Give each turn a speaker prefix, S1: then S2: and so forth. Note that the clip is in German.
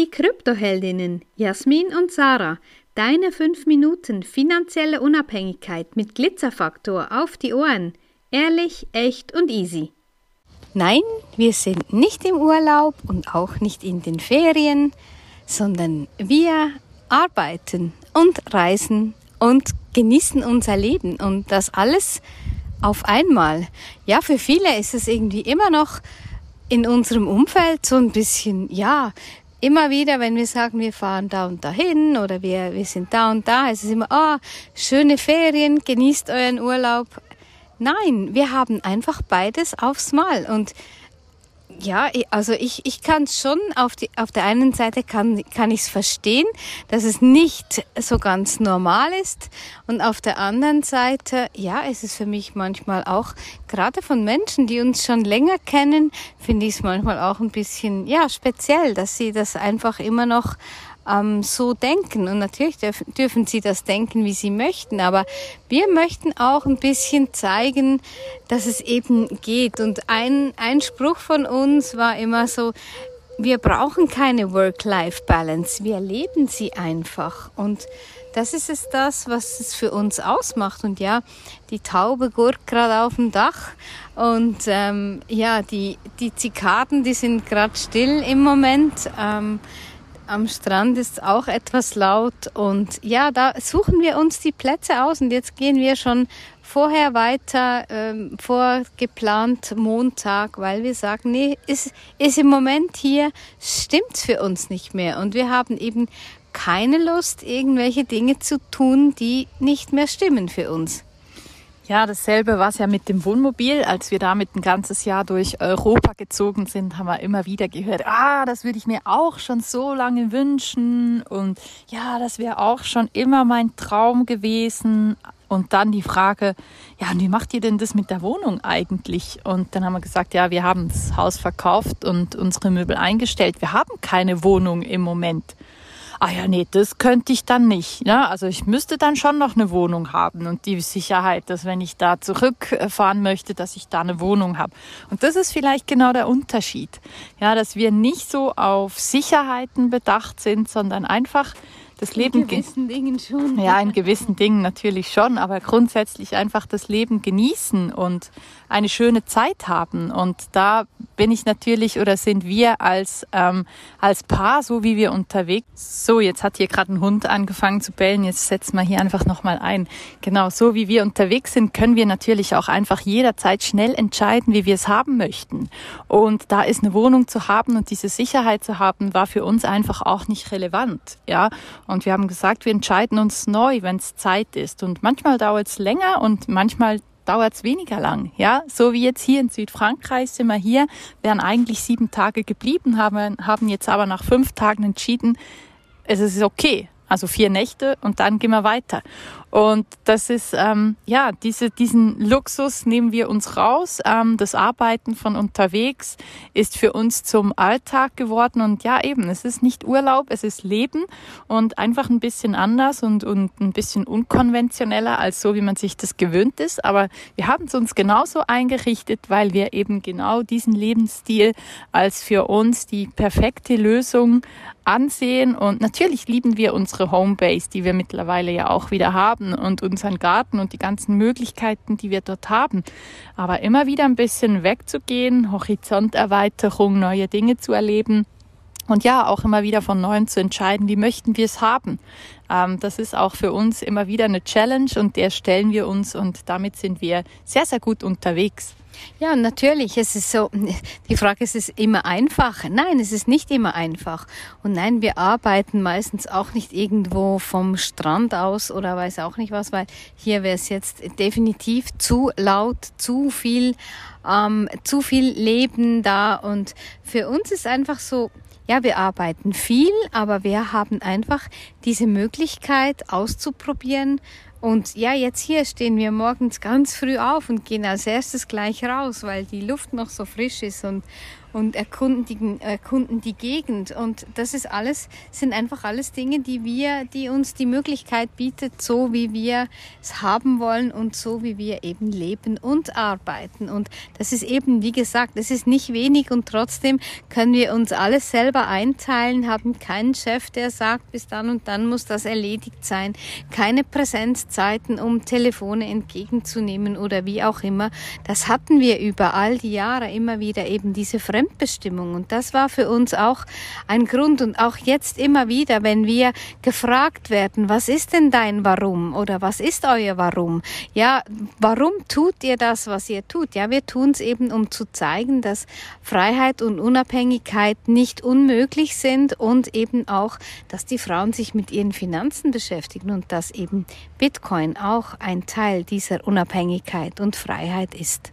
S1: Die Kryptoheldinnen Jasmin und Sarah, deine 5 Minuten finanzielle Unabhängigkeit mit Glitzerfaktor auf die Ohren. Ehrlich, echt und easy.
S2: Nein, wir sind nicht im Urlaub und auch nicht in den Ferien, sondern wir arbeiten und reisen und genießen unser Leben und das alles auf einmal. Ja, für viele ist es irgendwie immer noch in unserem Umfeld so ein bisschen, ja, immer wieder, wenn wir sagen, wir fahren da und dahin oder wir, wir sind da und da, ist es immer, ah, oh, schöne Ferien, genießt euren Urlaub. Nein, wir haben einfach beides aufs Mal und ja, also ich, ich kann es schon, auf, die, auf der einen Seite kann, kann ich es verstehen, dass es nicht so ganz normal ist. Und auf der anderen Seite, ja, ist es für mich manchmal auch, gerade von Menschen, die uns schon länger kennen, finde ich es manchmal auch ein bisschen, ja, speziell, dass sie das einfach immer noch ähm, so denken. Und natürlich dürf, dürfen sie das denken, wie sie möchten. Aber wir möchten auch ein bisschen zeigen, dass es eben geht. Und ein, ein Spruch von uns war immer so, wir brauchen keine Work-Life-Balance, wir leben sie einfach. Und das ist es das, was es für uns ausmacht. Und ja, die Taube gurkt gerade auf dem Dach. Und ähm, ja, die, die Zikaden, die sind gerade still im Moment. Ähm, am Strand ist auch etwas laut. Und ja, da suchen wir uns die Plätze aus. Und jetzt gehen wir schon vorher weiter, ähm, vorgeplant Montag, weil wir sagen, nee, ist, ist im Moment hier, stimmt's für uns nicht mehr. Und wir haben eben keine Lust, irgendwelche Dinge zu tun, die nicht mehr stimmen für uns.
S3: Ja, dasselbe war es ja mit dem Wohnmobil. Als wir damit ein ganzes Jahr durch Europa gezogen sind, haben wir immer wieder gehört, ah, das würde ich mir auch schon so lange wünschen. Und ja, das wäre auch schon immer mein Traum gewesen. Und dann die Frage, ja, und wie macht ihr denn das mit der Wohnung eigentlich? Und dann haben wir gesagt, ja, wir haben das Haus verkauft und unsere Möbel eingestellt. Wir haben keine Wohnung im Moment ah ja, nee, das könnte ich dann nicht. Ja, also ich müsste dann schon noch eine Wohnung haben und die Sicherheit, dass wenn ich da zurückfahren möchte, dass ich da eine Wohnung habe. Und das ist vielleicht genau der Unterschied. Ja, dass wir nicht so auf Sicherheiten bedacht sind, sondern einfach das Leben.
S2: In gewissen Dingen schon.
S3: Ja, in gewissen Dingen natürlich schon, aber grundsätzlich einfach das Leben genießen und eine schöne Zeit haben. Und da bin ich natürlich oder sind wir als, ähm, als Paar, so wie wir unterwegs. So, jetzt hat hier gerade ein Hund angefangen zu bellen. Jetzt setzen wir hier einfach nochmal ein. Genau, so wie wir unterwegs sind, können wir natürlich auch einfach jederzeit schnell entscheiden, wie wir es haben möchten. Und da ist eine Wohnung zu haben und diese Sicherheit zu haben, war für uns einfach auch nicht relevant. Ja, und wir haben gesagt, wir entscheiden uns neu, wenn es Zeit ist. Und manchmal dauert es länger und manchmal dauert es weniger lang. Ja, so wie jetzt hier in Südfrankreich sind wir hier, wären eigentlich sieben Tage geblieben, haben, haben jetzt aber nach fünf Tagen entschieden, es ist okay. Also vier Nächte und dann gehen wir weiter. Und das ist, ähm, ja, diese, diesen Luxus nehmen wir uns raus. Ähm, das Arbeiten von unterwegs ist für uns zum Alltag geworden. Und ja, eben, es ist nicht Urlaub, es ist Leben und einfach ein bisschen anders und, und ein bisschen unkonventioneller als so, wie man sich das gewöhnt ist. Aber wir haben es uns genauso eingerichtet, weil wir eben genau diesen Lebensstil als für uns die perfekte Lösung ansehen. Und natürlich lieben wir unsere Homebase, die wir mittlerweile ja auch wieder haben haben und unseren Garten und die ganzen Möglichkeiten, die wir dort haben. Aber immer wieder ein bisschen wegzugehen, Horizonterweiterung, neue Dinge zu erleben. Und ja, auch immer wieder von neuem zu entscheiden, wie möchten wir es haben. Ähm, das ist auch für uns immer wieder eine Challenge und der stellen wir uns und damit sind wir sehr, sehr gut unterwegs.
S2: Ja, natürlich. Es ist so, die Frage ist, ist es immer einfach? Nein, es ist nicht immer einfach. Und nein, wir arbeiten meistens auch nicht irgendwo vom Strand aus oder weiß auch nicht was, weil hier wäre es jetzt definitiv zu laut, zu viel, ähm, zu viel Leben da. Und für uns ist einfach so, ja, wir arbeiten viel, aber wir haben einfach diese Möglichkeit auszuprobieren, und ja, jetzt hier stehen wir morgens ganz früh auf und gehen als erstes gleich raus, weil die Luft noch so frisch ist und, und erkunden, erkunden die Gegend. Und das ist alles, sind einfach alles Dinge, die wir, die uns die Möglichkeit bietet, so wie wir es haben wollen und so wie wir eben leben und arbeiten. Und das ist eben, wie gesagt, es ist nicht wenig und trotzdem können wir uns alles selber einteilen, haben keinen Chef, der sagt, bis dann und dann muss das erledigt sein, keine Präsenzzeiten, um Telefone entgegenzunehmen oder wie auch immer. Das hatten wir über all die Jahre immer wieder eben diese Fremdbestimmung. Und das war für uns auch ein Grund und auch jetzt immer wieder, wenn wir gefragt werden, was ist denn dein Warum oder was ist euer Warum? Ja, warum tut ihr das, was ihr tut? Ja, wir tun es eben, um zu zeigen, dass Freiheit und Unabhängigkeit nicht unmöglich sind und eben auch, dass die Frauen sich mit ihren Finanzen beschäftigen und dass eben Bitcoin auch ein Teil dieser Unabhängigkeit und Freiheit ist.